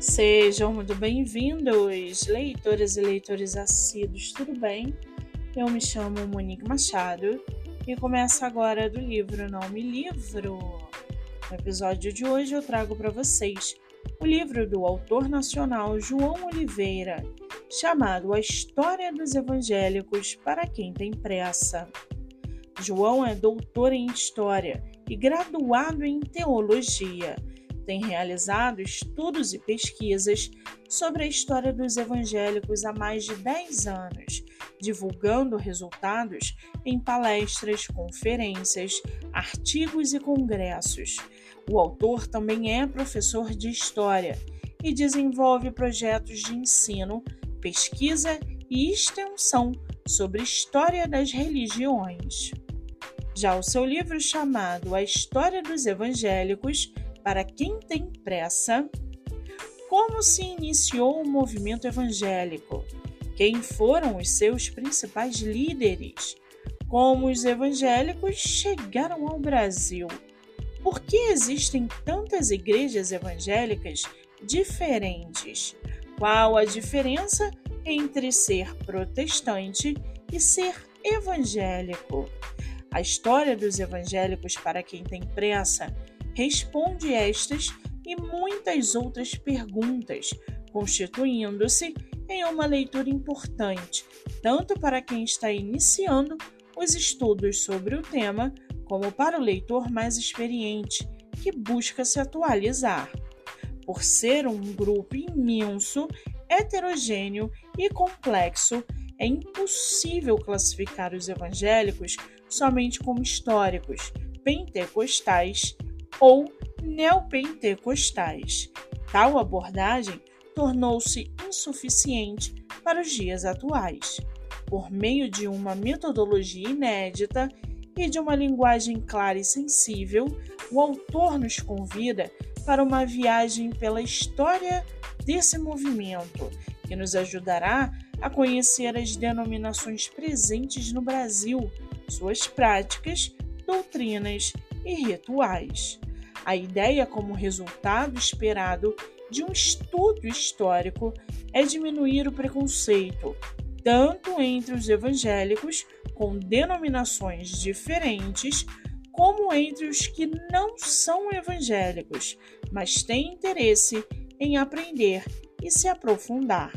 Sejam muito bem-vindos, leitoras e leitores assíduos, tudo bem? Eu me chamo Monique Machado e começo agora do livro Não Me Livro. No episódio de hoje eu trago para vocês o livro do autor nacional João Oliveira, chamado A História dos Evangélicos para quem tem pressa. João é doutor em História e graduado em Teologia tem realizado estudos e pesquisas sobre a história dos evangélicos há mais de 10 anos, divulgando resultados em palestras, conferências, artigos e congressos. O autor também é professor de história e desenvolve projetos de ensino, pesquisa e extensão sobre história das religiões. Já o seu livro chamado A História dos Evangélicos para quem tem pressa, como se iniciou o movimento evangélico, quem foram os seus principais líderes, como os evangélicos chegaram ao Brasil, por que existem tantas igrejas evangélicas diferentes, qual a diferença entre ser protestante e ser evangélico. A história dos evangélicos, para quem tem pressa, responde estas e muitas outras perguntas, constituindo-se em uma leitura importante, tanto para quem está iniciando os estudos sobre o tema, como para o leitor mais experiente, que busca se atualizar. Por ser um grupo imenso, heterogêneo e complexo, é impossível classificar os evangélicos somente como históricos, pentecostais ou neopentecostais. Tal abordagem tornou-se insuficiente para os dias atuais. Por meio de uma metodologia inédita e de uma linguagem clara e sensível, o autor nos convida para uma viagem pela história desse movimento, que nos ajudará a conhecer as denominações presentes no Brasil, suas práticas, doutrinas e rituais. A ideia, como resultado esperado de um estudo histórico, é diminuir o preconceito, tanto entre os evangélicos com denominações diferentes, como entre os que não são evangélicos, mas têm interesse em aprender e se aprofundar.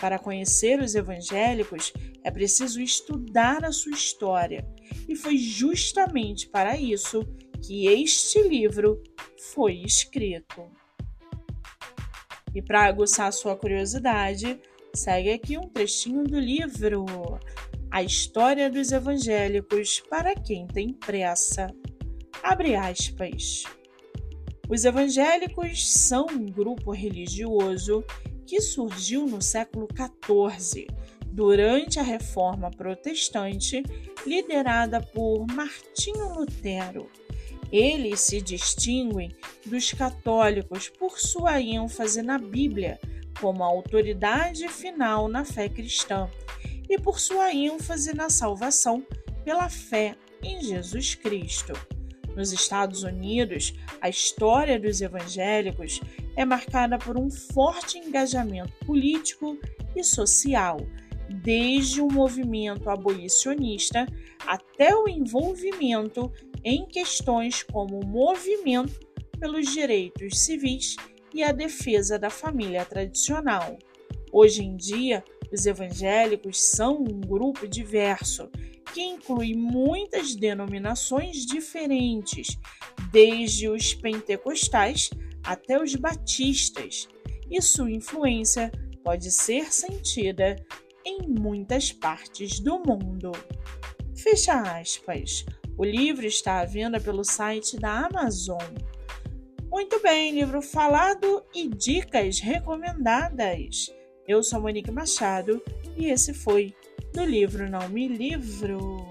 Para conhecer os evangélicos, é preciso estudar a sua história, e foi justamente para isso que este livro foi escrito. E para aguçar sua curiosidade, segue aqui um trechinho do livro A História dos Evangélicos para quem tem pressa. Abre aspas. Os evangélicos são um grupo religioso que surgiu no século XIV, durante a Reforma Protestante, liderada por Martinho Lutero eles se distinguem dos católicos por sua ênfase na Bíblia como autoridade final na fé cristã e por sua ênfase na salvação pela fé em Jesus Cristo. Nos Estados Unidos, a história dos evangélicos é marcada por um forte engajamento político e social, desde o movimento abolicionista até o envolvimento em questões como o movimento pelos direitos civis e a defesa da família tradicional. Hoje em dia, os evangélicos são um grupo diverso que inclui muitas denominações diferentes, desde os pentecostais até os batistas, e sua influência pode ser sentida em muitas partes do mundo. Fecha aspas. O livro está à venda pelo site da Amazon. Muito bem, livro falado e dicas recomendadas. Eu sou Monique Machado e esse foi do livro Não Me Livro.